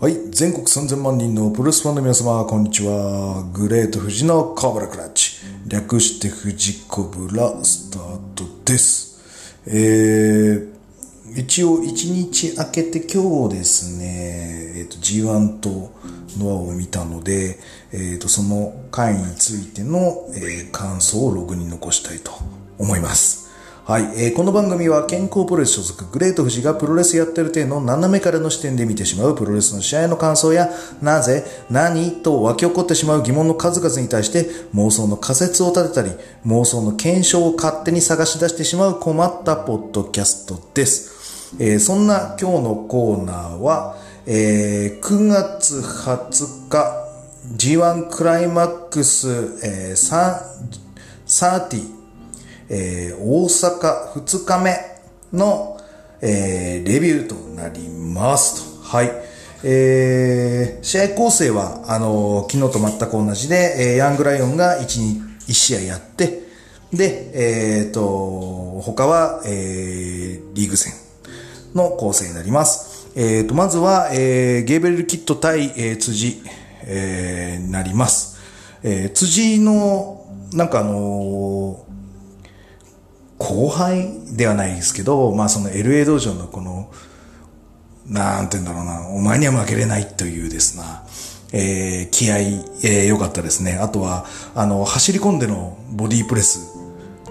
はい。全国3000万人のプロレスファンの皆様、こんにちは。グレート富士のコブラクラッチ。略して富士コブラスタートです。えー、一応1日明けて今日ですね、えっ、と G1 とノアを見たので、えっ、とその回についての、えー感想をログに残したいと思います。はい、えーこの番組は健康プロレス所属グレート富士がプロレスやってる体の斜めからの視点で見てしまうプロレスの試合の感想やなぜ、何と湧き起こってしまう疑問の数々に対して妄想の仮説を立てたり妄想の検証を勝手に探し出してしまう困ったポッドキャストです。えーそんな今日のコーナーは、えー9月20日 G1 クライマックス、えー、30えー大阪2日目の、えーレビューとなりますと。はい。えー試合構成は、あのー昨日と全く同じで、えーヤングライオンが 1, 1試合やって、で、えっ、と、他は、えーリーグ戦の構成になります。えっ、と、まずは、えーゲーベルキット対、えー辻、えーになります。えー辻の、なんかあのー後輩ではないですけど、まあその LA 道場のこの、なんて言うんだろうな、お前には負けれないというですな、えー気合、えー良かったですね。あとは、あの、走り込んでのボディープレス、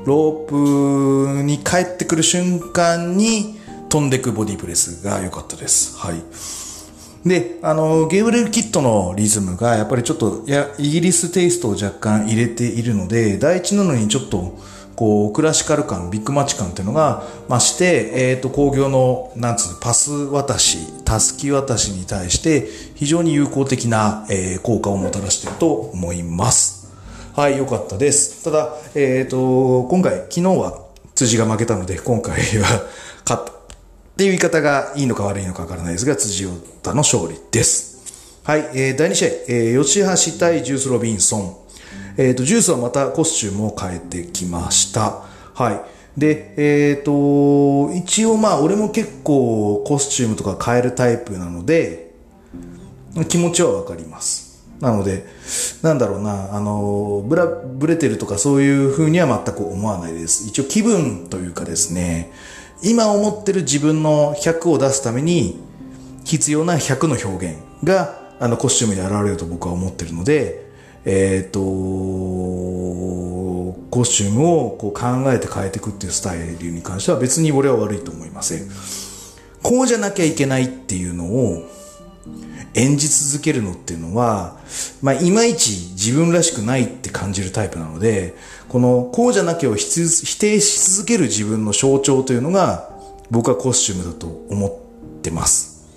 ロープに帰ってくる瞬間に飛んでくボディープレスが良かったです。はい。で、あの、ゲーブレルキットのリズムがやっぱりちょっと、や、イギリステイストを若干入れているので、第一なのにちょっと、こう、クラシカル感、ビッグマッチ感っていうのが増して、えっ、と、工業の、なんつうの、パス渡し、タスキ渡しに対して、非常に有効的な、えー効果をもたらしていると思います。はい、良かったです。ただ、えっ、と、今回、昨日は辻が負けたので、今回は勝った。っていう言い方がいいのか悪いのかわからないですが、辻太の勝利です。はい、えー第2試合、えー吉橋対ジュース・ロビンソン。えっ、と、ジュースはまたコスチュームを変えてきました。はい。で、えっ、と、一応まあ、俺も結構コスチュームとか変えるタイプなので、気持ちはわかります。なので、なんだろうな、あの、ブラ、ブレてるとかそういう風には全く思わないです。一応気分というかですね、今思ってる自分の100を出すために必要な100の表現が、あの、コスチュームに現れると僕は思ってるので、えっ、と、コスチュームをこう考えて変えていくっていうスタイルに関しては別に俺は悪いと思いません。こうじゃなきゃいけないっていうのを、演じ続けるのっていうのは、まあ、いまいち自分らしくないって感じるタイプなので、この、こうじゃなきゃを否定し続ける自分の象徴というのが、僕はコスチュームだと思ってます。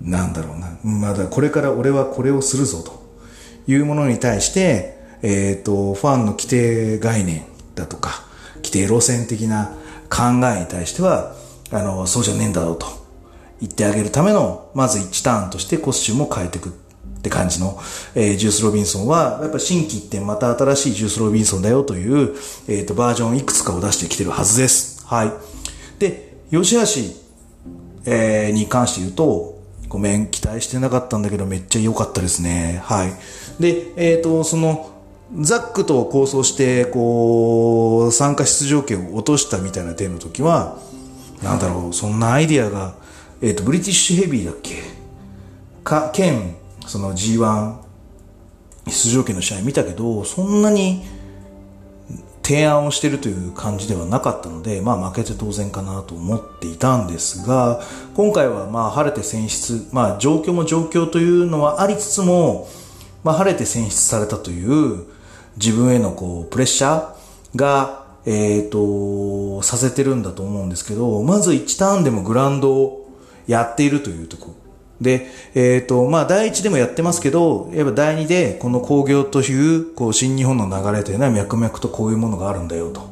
なんだろうな。まだこれから俺はこれをするぞというものに対して、えっ、と、ファンの規定概念だとか、規定路線的な考えに対しては、あの、そうじゃねえんだろうと。言ってあげるための、まず1ターンとしてコスチュームを変えていくって感じの、えージュース・ロビンソンは、やっぱ新規一点また新しいジュース・ロビンソンだよという、えっ、と、バージョンいくつかを出してきてるはずです。はい。で、吉橋、えーに関して言うと、ごめん、期待してなかったんだけど、めっちゃ良かったですね。はい。で、えっ、と、その、ザックと構想して、こう、参加出場権を落としたみたいな点の時は、なんだろう、そんなアイディアが、えっ、と、ブリティッシュヘビーだっけ？か、兼、その G1 出場権の試合見たけど、そんなに提案をしてるという感じではなかったので、まあ負けて当然かなと思っていたんですが、今回はまあ晴れて選出、まあ状況も状況というのはありつつも、まあ晴れて選出されたという自分へのこうプレッシャーが、えっ、と、させてるんだと思うんですけど、まず1ターンでもグラウンドをやっているというところ。で、えっ、と、まあ、第一でもやってますけど、やっぱ第二で、この工業という、こう、新日本の流れというのは脈々とこういうものがあるんだよ、と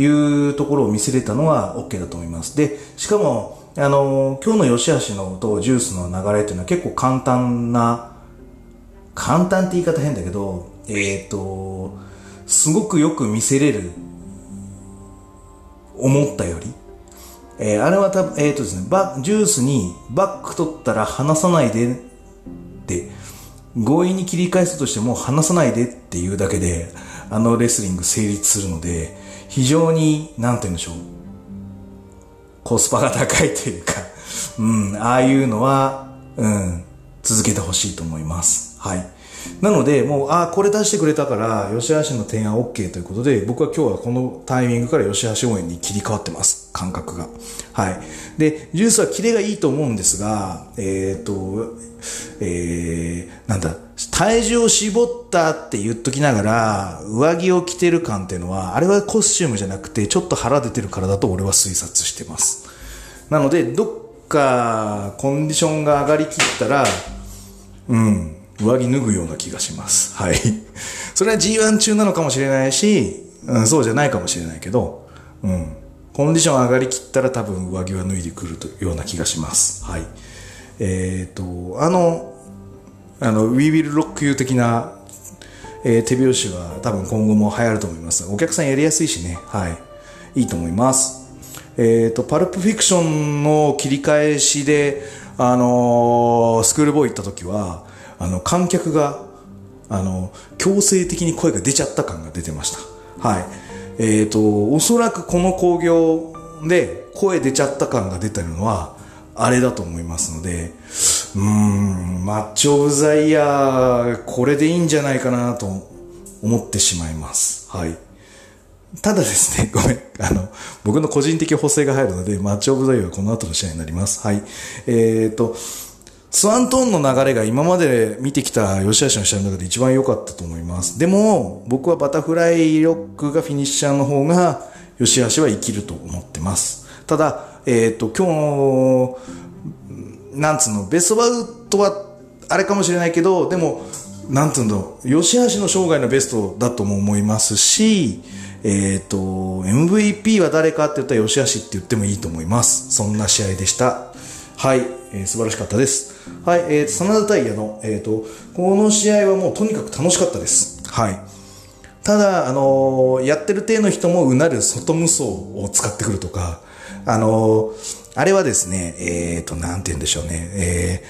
いうところを見せれたのは OK だと思います。で、しかも、あの、今日の吉橋のとジュースの流れというのは結構簡単な、簡単って言い方変だけど、えっ、と、すごくよく見せれる、思ったより、えー、あれはた、えっ、ー、とですね、バジュースにバック取ったら離さないでって、強引に切り返すとしても離さないでっていうだけで、あのレスリング成立するので、非常に、なんて言うんでしょう。コスパが高いというか、うん、ああいうのは、うん、続けてほしいと思います。はい。なので、もう、ああ、これ出してくれたから、吉橋の提案 OK ということで、僕は今日はこのタイミングから吉橋応援に切り替わってます。感覚が。はい。で、ジュースはキレがいいと思うんですが、えっ、ー、と、えー、なんだ、体重を絞ったって言っときながら、上着を着てる感っていうのは、あれはコスチュームじゃなくて、ちょっと腹出てるからだと俺は推察してます。なので、どっかコンディションが上がりきったら、うん、上着脱ぐような気がします。はい。それは G1 中なのかもしれないし、うん、そうじゃないかもしれないけど、うん。コンディション上がりきったら多分上着は脱いでくるというような気がします。はい。えっ、ー、と、あの、あの、We Will Rock You 的な、えー、手拍子は多分今後も流行ると思います。お客さんやりやすいしね。はい。いいと思います。えっ、ー、と、パルプフィクションの切り返しで、あのー、スクールボーイ行った時は、あの、観客が、あの、強制的に声が出ちゃった感が出てました。はい。えっ、ー、と、おそらくこの興行で声出ちゃった感が出てるのは、あれだと思いますので、うーん、マッチオブザイヤー、これでいいんじゃないかなと思ってしまいます。はい。ただですね、ごめん。あの、僕の個人的補正が入るので、マッチオブザイヤーはこの後の試合になります。はい。えっ、ー、と、スワントーンの流れが今まで見てきた吉橋の試合の中で一番良かったと思います。でも、僕はバタフライロックがフィニッシャーの方が、吉橋は生きると思ってます。ただ、えっ、ー、と、今日の、なんつうの、ベストバウトは、あれかもしれないけど、でも、なんつうの、吉橋の生涯のベストだとも思いますし、えっ、ー、と、MVP は誰かって言ったら吉橋って言ってもいいと思います。そんな試合でした。はい、えー、素晴らしかったです。はい、えー、真田タイヤの、え、ー、と、この試合はもうとにかく楽しかったです。はい。ただ、あのー、やってる体の人もうなる外無双を使ってくるとか、あのー、あれはですね、えっ、と、なんて言うんでしょうね、え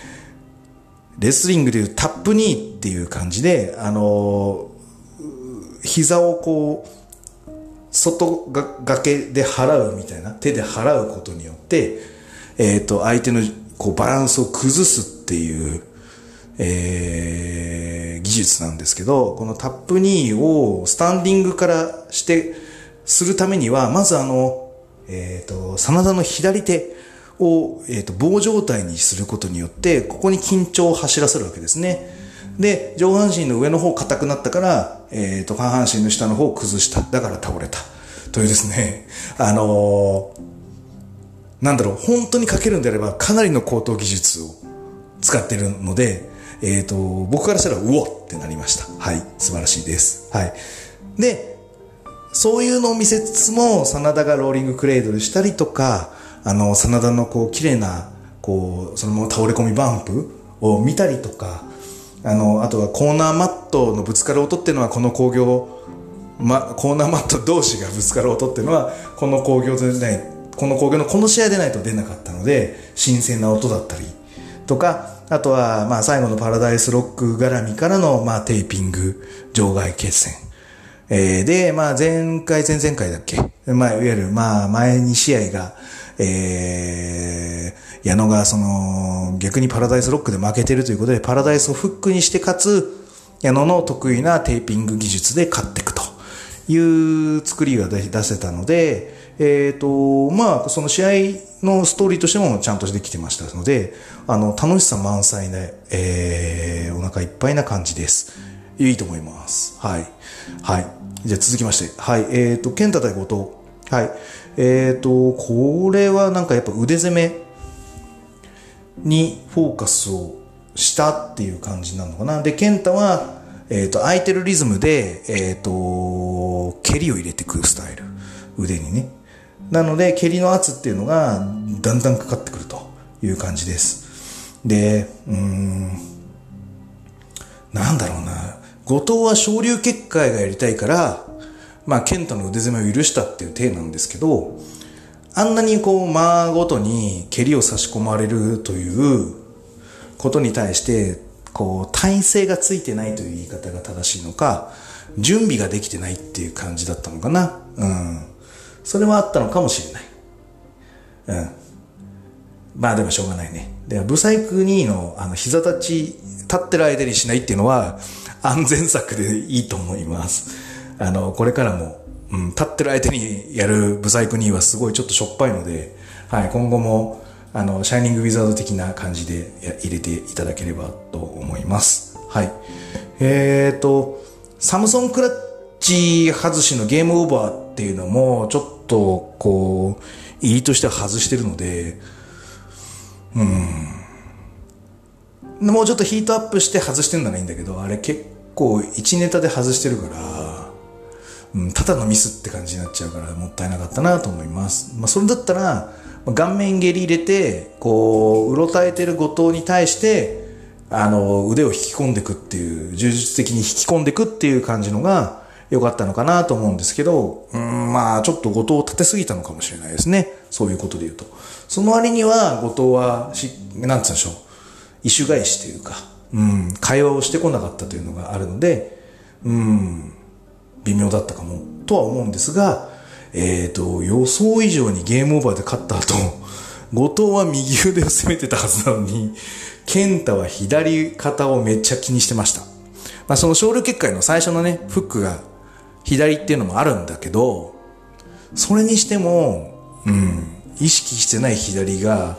ー、レスリングでいうタップニーっていう感じで、あの膝をこう、外が崖で払うみたいな、手で払うことによって、えっ、ー、と、相手のこうバランスを崩すっていう、えー、技術なんですけど、このタップ2をスタンディングからして、するためには、まずあの、えっ、ー、と、真田の左手を、えっ、ー、と、棒状態にすることによって、ここに緊張を走らせるわけですね。で、上半身の上の方硬くなったから、えっ、ー、と、下半身の下の方を崩した。だから倒れた。というですね、あのーなんだろう、本当に書けるんであれば、かなりの高等技術を使ってるので、えっ、ー、と、僕からしたら、うおってなりました。はい。素晴らしいです。はい。で、そういうのを見せつつも、真田がローリングクレードルしたりとか、あの、真田のこう、綺麗な、こう、そのまま倒れ込みバンプを見たりとか、あの、あとはコーナーマットのぶつかる音っていうのは、この工業、ま、コーナーマット同士がぶつかる音っていうのは、この工業でね、この工業のこの試合でないと出なかったので、新鮮な音だったりとか、あとは、まあ最後のパラダイスロック絡みからの、まあテーピング、場外決戦。えー、で、まあ前回、前々回だっけ？まあいわゆる、まあ前2試合が、えー、矢野がその、逆にパラダイスロックで負けてるということで、パラダイスをフックにして、かつ、矢野の得意なテーピング技術で勝っていくという作りが出せたので、えっ、ー、と、まあ、その試合のストーリーとしてもちゃんとできてましたので、あの、楽しさ満載で、えー、お腹いっぱいな感じです。いいと思います。はい。はい。じゃあ続きまして。はい。えっ、ー、と、健太対後藤。はい。えっ、ー、と、これはなんかやっぱ腕攻めにフォーカスをしたっていう感じなのかな。で、健太は、えっ、ー、と、空いてるリズムで、えっ、ー、と、蹴りを入れてくるスタイル。腕にね。なので、蹴りの圧っていうのがだんだんかかってくるという感じです。で、うーん、なんだろうな。後藤は昇竜結界がやりたいから、まあ、健太の腕攻めを許したっていう体なんですけど、あんなにこう間ごとに蹴りを差し込まれるということに対して、こう体勢がついてないという言い方が正しいのか、準備ができてないっていう感じだったのかな。うん。それはあったのかもしれない。うん。まあでもしょうがないね。で、ブサイク2のあの膝立ち、立ってる間にしないっていうのは安全策でいいと思います。あの、これからも、うん、立ってる相手にやるブサイク2はすごいちょっとしょっぱいので、はい、今後も、あの、シャイニングウィザード的な感じで入れていただければと思います。はい。えーと、サムソンクラッ外しのゲームオーバーっていうのも、ちょっと、こう、入りとしては外してるので、うん。もうちょっとヒートアップして外してんならいいんだけど、あれ結構1ネタで外してるから、うん、ただのミスって感じになっちゃうからもったいなかったなと思います。まあ、それだったら、顔面蹴り入れて、こう、うろたえてる後藤に対して、あの、腕を引き込んでくっていう、充実的に引き込んでくっていう感じのが良かったのかなと思うんですけど、うん、まあ、ちょっと後藤を立てすぎたのかもしれないですね。そういうことで言うと。その割には、後藤はし、なんつうんでしょう。異種返しというか、うん、会話をしてこなかったというのがあるので、うん、微妙だったかも、とは思うんですが、えっ、ー、と、予想以上にゲームオーバーで勝った後、後藤は右腕を攻めてたはずなのに、健太は左肩をめっちゃ気にしてました。まあ、その昇竜結界の最初のね、フックが左っていうのもあるんだけど、それにしても、うん、意識してない左が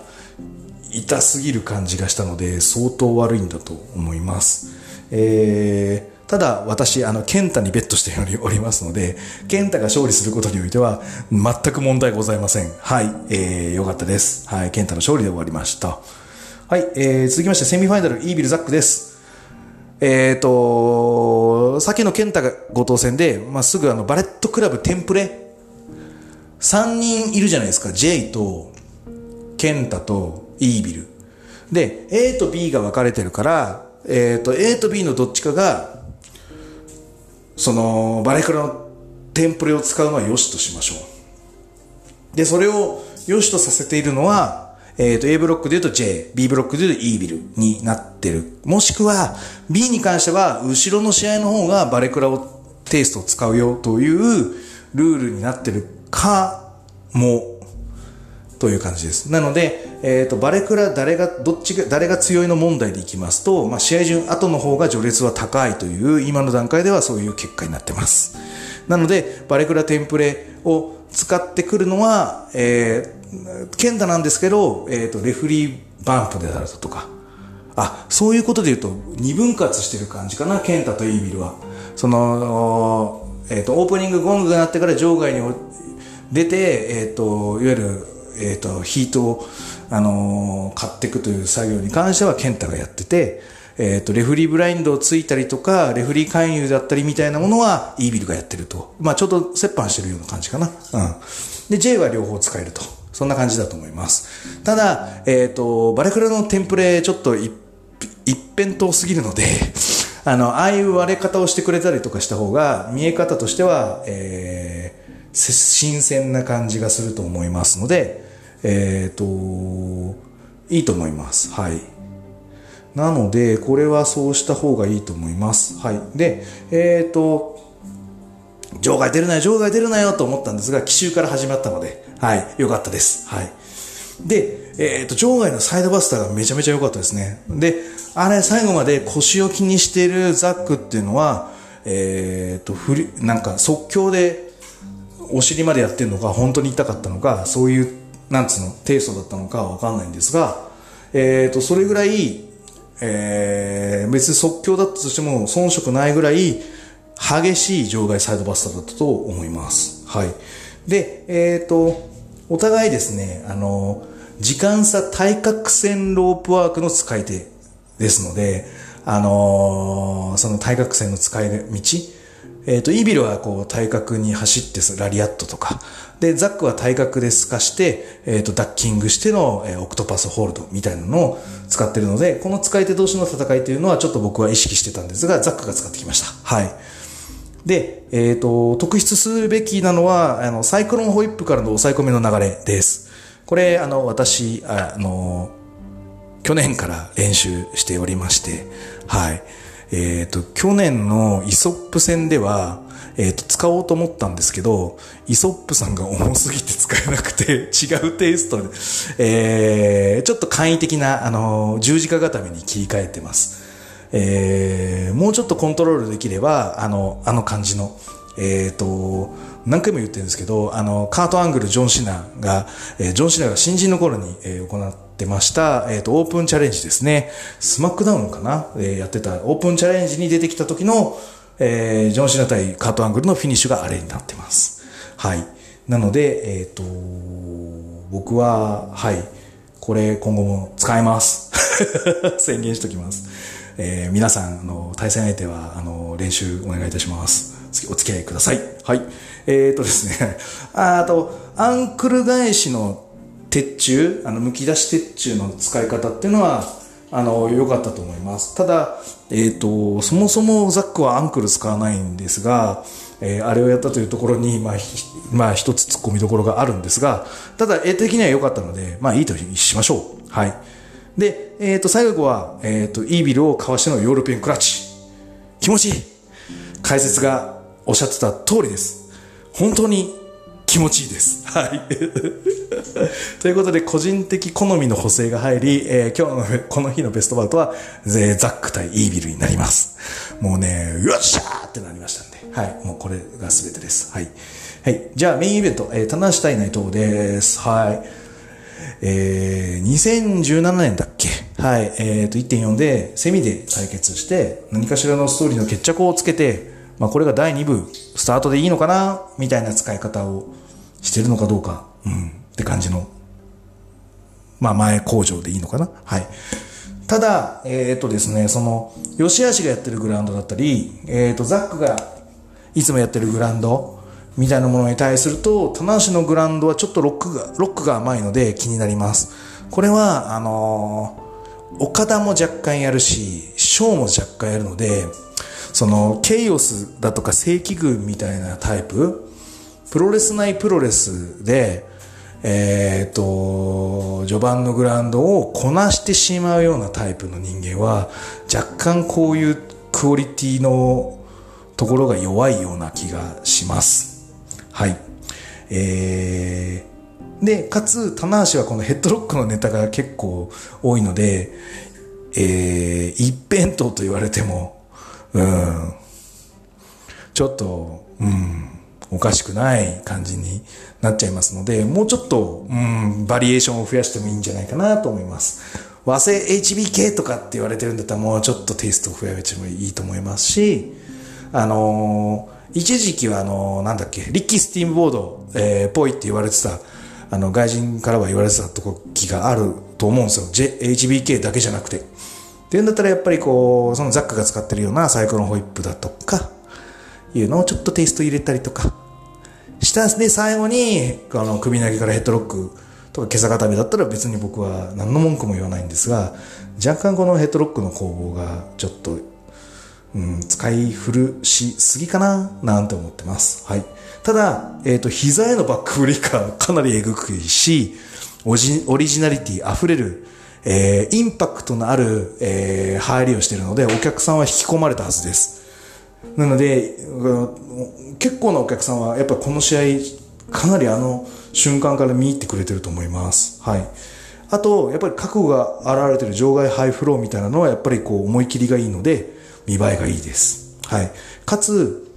痛すぎる感じがしたので、相当悪いんだと思います。えー、ただ私、あの、ケンタにベットしておりますので、ケンタが勝利することにおいては、全く問題ございません。はい、えー、よかったです。はい、ケンタの勝利で終わりました。はい、えー、続きまして、セミファイナル、イービルザックです。えっ、ー、と、さっきのケンタが後藤戦で、まあ、すぐあの、バレットクラブテンプレ、3人いるじゃないですか。J と、ケンタと、イービル。で、A と B が分かれてるから、えっ、ー、と、A と B のどっちかが、その、バレクラのテンプレを使うのは良しとしましょう。で、それを良しとさせているのは、えっ、ー、と、A ブロックで言うと J、B ブロックで言うと E ビルになってる。もしくは、B に関しては、後ろの試合の方がバレクラをテイストを使うよというルールになってるかも、という感じです。なので、えっ、ー、と、バレクラ誰が、どっちが、誰が強いの問題でいきますと、まあ、試合順後の方が序列は高いという、今の段階ではそういう結果になってます。なので、バレクラテンプレを使ってくるのは、えー、ケンタなんですけど、えっ、ー、と、レフリーバンプであるとか、あ、そういうことで言うと、二分割してる感じかな、ケンタとイービルは。その、えっ、ー、と、オープニングゴングが鳴ってから場外に出て、えっ、と、いわゆる、えっ、と、ヒートを、あの、買っていくという作業に関しては健太がやってて、えっ、と、レフリーブラインドをついたりとか、レフリー勧誘だったりみたいなものは、イービルがやってると。まあ、ちょうど折半してるような感じかな。うん。で、J は両方使えると。そんな感じだと思います。ただ、えっ、ー、と、バレクラのテンプレ、ちょっと一辺倒すぎるので、あの、ああいう割れ方をしてくれたりとかした方が、見え方としては、えー、新鮮な感じがすると思いますので、えっ、ー、と、いいと思います。はい。なので、これはそうした方がいいと思います。はい。で、えっ、ー、と、場外出るなよ、場外出るなよと思ったんですが、奇襲から始まったので、はい、よかったです。はい。で、えっ、ー、と、場外のサイドバスターがめちゃめちゃ良かったですね。で、あれ、最後まで腰を気にしてるザックっていうのは、えっ、ー、と、振り、なんか即興でお尻までやってるのか、本当に痛かったのか、そういうなんつうの、テイストだったのかわかんないんですが、えっ、ー、と、それぐらい、えー、別に即興だったとしても遜色ないぐらい激しい場外サイドバスターだったと思います。はい。で、えっ、ー、と、お互いですね、あの、時間差対角線ロープワークの使い手ですので、あのー、その対角線の使い道、えっ、ー、と、イービルはこう対角に走ってラリアットとか、で、ザックは対角で透かして、えっ、ー、と、ダッキングしての、え、オクトパスホールドみたいなのを使ってるので、この使い手同士の戦いというのはちょっと僕は意識してたんですが、ザックが使ってきました。はい。で、えっ、ー、と、特筆するべきなのは、あの、サイクロンホイップからの抑え込みの流れです。これ、あの、私、あの、去年から練習しておりまして、はい。えっ、ー、と、去年のイソップ戦では、えっ、ー、と、使おうと思ったんですけど、イソップさんが重すぎて使えなくて、違うテイストで、えー、ちょっと簡易的な、あの、十字架固めに切り替えてます。えー、もうちょっとコントロールできれば、あの、あの感じの、えっ、ー、と、何回も言ってるんですけど、あの、カートアングル、ジョン・シナが、えー、ジョン・シナが新人の頃に、えー、行ってました、えっ、ー、と、オープンチャレンジですね。スマックダウンかな、えー、やってた、オープンチャレンジに出てきた時の、えー、ジョン・シナ対カートアングルのフィニッシュがあれになってます。はい。なので、えっ、ー、と、僕は、はい、これ今後も使えます。宣言しときます。えー、皆さん、あの、対戦相手は、あの、練習お願いいたします。お付き合いください。はい。え、ー、とですね、あと、アンクル返しの鉄柱、あの、剥き出し鉄柱の使い方っていうのは、あの、良かったと思います。ただ、えっ、ー、と、そもそもザックはアンクル使わないんですが、えー、あれをやったというところに、まあ、まあ、一つ突っ込みどころがあるんですが、ただ、絵的には良かったので、まあ、いいとしましょう。はい。で、えっ、ー、と、最後は、えっ、と、イービルをかわしてのヨーロピアンクラッチ。気持ちいい解説がおっしゃってた通りです。本当に気持ちいいです。はい。ということで、個人的好みの補正が入り、えー、今日の、この日のベストバウトは、ザック対イービルになります。もうね、よっしゃーってなりましたんで、はい。もうこれが全てです。はい。はい。じゃあ、メインイベント、えー、棚橋対内藤です。はい。えー、2017年だっけ？はい。えっ、ー、と、1.4で、セミで対決して、何かしらのストーリーの決着をつけて、まあ、これが第2部、スタートでいいのかな？みたいな使い方をしてるのかどうか、うん、って感じの、まあ前工場でいいのかな？はい。ただ、えっ、ー、とですね、その、吉橋がやってるグラウンドだったり、えっ、ー、と、ザックがいつもやってるグラウンドみたいなものに対すると、棚橋のグラウンドはちょっとロックが、ロックが甘いので気になります。これは、あのー、岡田も若干やるし、ショーも若干やるので、その、ケイオスだとか正規軍みたいなタイププロレス内プロレスで、えっ、と、序盤のグラウンドをこなしてしまうようなタイプの人間は、若干こういうクオリティのところが弱いような気がします。はい。えー、で、かつ、棚橋はこのヘッドロックのネタが結構多いので、えー、一辺倒と言われても、うん、ちょっと、うん、おかしくない感じになっちゃいますので、もうちょっと、うん、バリエーションを増やしてもいいんじゃないかなと思います。和製 HBK とかって言われてるんだったらもうちょっとテイストを増やしてもいいと思いますし、あの、一時期はあの、なんだっけ、リッキー・スティームボード、えー、ぽいって言われてた、あの、外人からは言われてた時があると思うんですよ。J、HBK だけじゃなくて。っていうんだったらやっぱりこう、そのザックが使ってるようなサイクロンホイップだとか、いうのをちょっとテイスト入れたりとか、したで最後に、あの、首投げからヘッドロックとか今朝固めだったら別に僕は何の文句も言わないんですが、若干このヘッドロックの攻防がちょっと、うん、使い古しすぎかななんて思ってます。はい。ただ、えっ、ー、と、膝へのバックブリカー かなりえぐくいし、オリジナリティ溢れる、えー、インパクトのある、えー、入りをしているので、お客さんは引き込まれたはずです。なので、結構なお客さんはやっぱこの試合、かなりあの瞬間から見入ってくれてると思います。はい。あと、やっぱり覚悟が現れてる場外ハイフローみたいなのはやっぱりこう思い切りがいいので、見栄えがいいです。はい。かつ、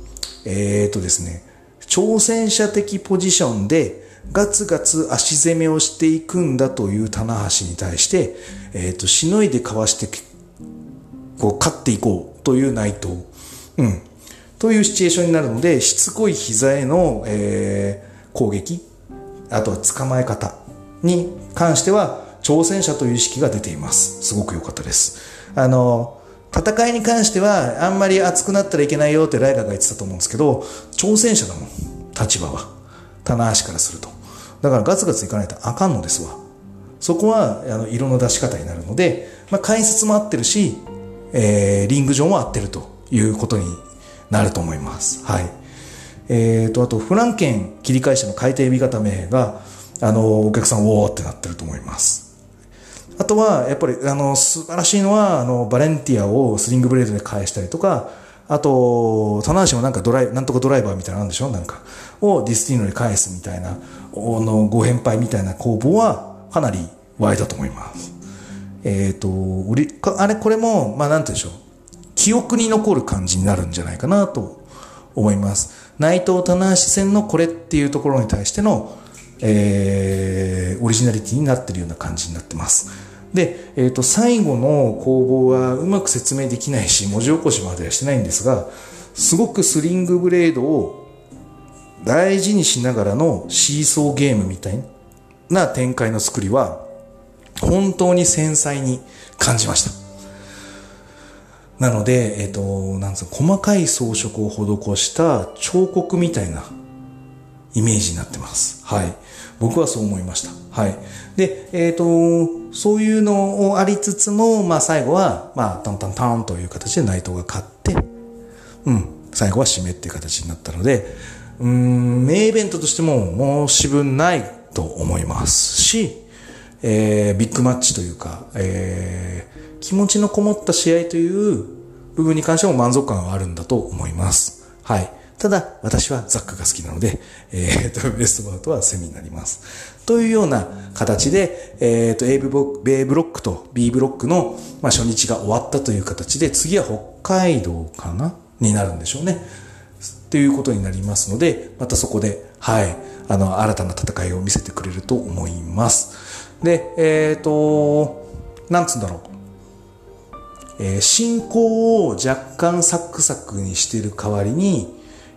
えー、とですね、挑戦者的ポジションでガツガツ足攻めをしていくんだという棚橋に対して、えー、と、しのいでかわして、こう、勝っていこうという内藤。うん。というシチュエーションになるので、しつこい膝への、えー、攻撃、あとは捕まえ方に関しては、挑戦者という意識が出ています。すごく良かったです。あの、戦いに関しては、あんまり熱くなったらいけないよってライガーが言ってたと思うんですけど、挑戦者だもん。立場は。棚橋からすると。だからガツガツいかないとあかんのですわ。そこは、あの、色の出し方になるので、まあ、解説も合ってるし、えー、リング上も合ってるということになると思います。はい。えーと、あと、フランケン切り返しの海底味方名が、あの、お客さん、おーってなってると思います。あとは、やっぱり、あの、素晴らしいのは、あの、バレンティアをスリングブレードで返したりとか、あと、棚橋もなんかドライ、なんとかドライバーみたいなのんでしょ？なんか、をディスティーノに返すみたいな、の、ご返敗みたいな攻防は、かなり湧いたと思います。えっ、ー、と、売り、あれ、これも、まあ、なんて言うんでしょう。記憶に残る感じになるんじゃないかなと思います。内藤棚橋戦のこれっていうところに対しての、えー、オリジナリティになってるような感じになってます。で、えっ、ー、と、最後の攻防はうまく説明できないし、文字起こしまではしてないんですが、すごくスリングブレードを大事にしながらのシーソーゲームみたいな展開の作りは、本当に繊細に感じました。なので、えっ、ー、と、なんつう細かい装飾を施した彫刻みたいなイメージになってます。はい。僕はそう思いました。はい。で、えっ、ー、と、そういうのをありつつも、まあ最後は、まあ、タンタンタンという形で内藤が勝って、うん、最後は締めっていう形になったので、うん、名イベントとしても申し分ないと思いますし、えー、ビッグマッチというか、えー、気持ちのこもった試合という部分に関しても満足感はあるんだと思います。はい。ただ、私はザックが好きなので、えっ、ー、と、ベストバウトはセミになります。というような形で、えっ、ー、と、A ブロックと B ブロックの、まあ、初日が終わったという形で、次は北海道かな？になるんでしょうね。ということになりますので、またそこで、はい、あの、新たな戦いを見せてくれると思います。で、えっ、ー、と、なんつうんだろう。えー、進行を若干サクサクにしている代わりに、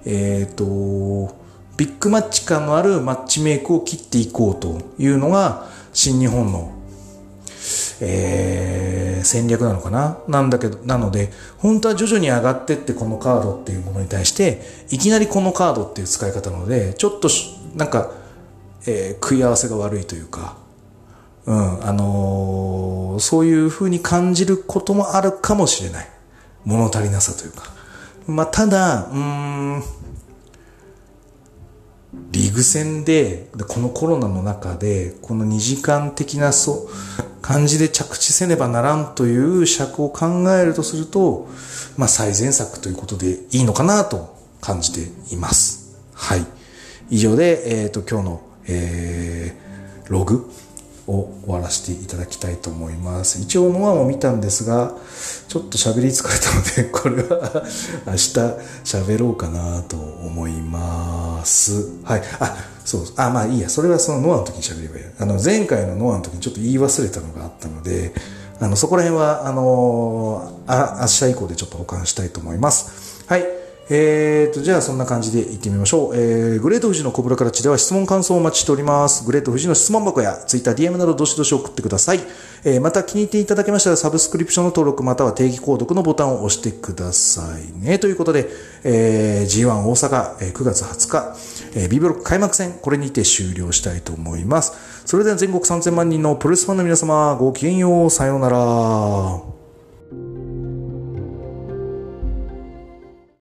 えっ、ー、と、ビッグマッチ感のあるマッチメイクを切っていこうというのが、新日本の、えー、戦略なのかな？なんだけど、なので、本当は徐々に上がってってこのカードっていうものに対して、いきなりこのカードっていう使い方なので、ちょっと、なんか、えー、食い合わせが悪いというか、うん、あのー、そういう風に感じることもあるかもしれない。物足りなさというか。まあ、ただ、うーん、リーグ戦で、このコロナの中で、この2時間的なそ、感じで着地せねばならんという尺を考えるとすると、まあ、最善策ということでいいのかなと感じています。はい。以上で、えっ、ー、と、今日の、えー、ログを終わらせていただきたいと思います。一応ノアも見たんですが、ちょっと喋り疲れたので、これは明日喋ろうかなと思います。はい。あ、そう。あ、まあいいや。それはそのノアの時に喋ればいい。あの、前回のノアの時にちょっと言い忘れたのがあったので、あの、そこら辺は、あのあ、明日以降でちょっと保管したいと思います。はい。えーと、じゃあそんな感じで行ってみましょう。えー、グレート富士のコブラからちでは質問感想をお待ちしております。グレート富士の質問箱や Twitter、DM などどしどし送ってください。えー、また気に入っていただけましたらサブスクリプションの登録または定期購読のボタンを押してくださいね。ということで、えー、G1 大阪、えー、9月20日、えー、B ブロック開幕戦、これにて終了したいと思います。それでは全国3000万人のプロレスファンの皆様、ごきげんよう、さようなら。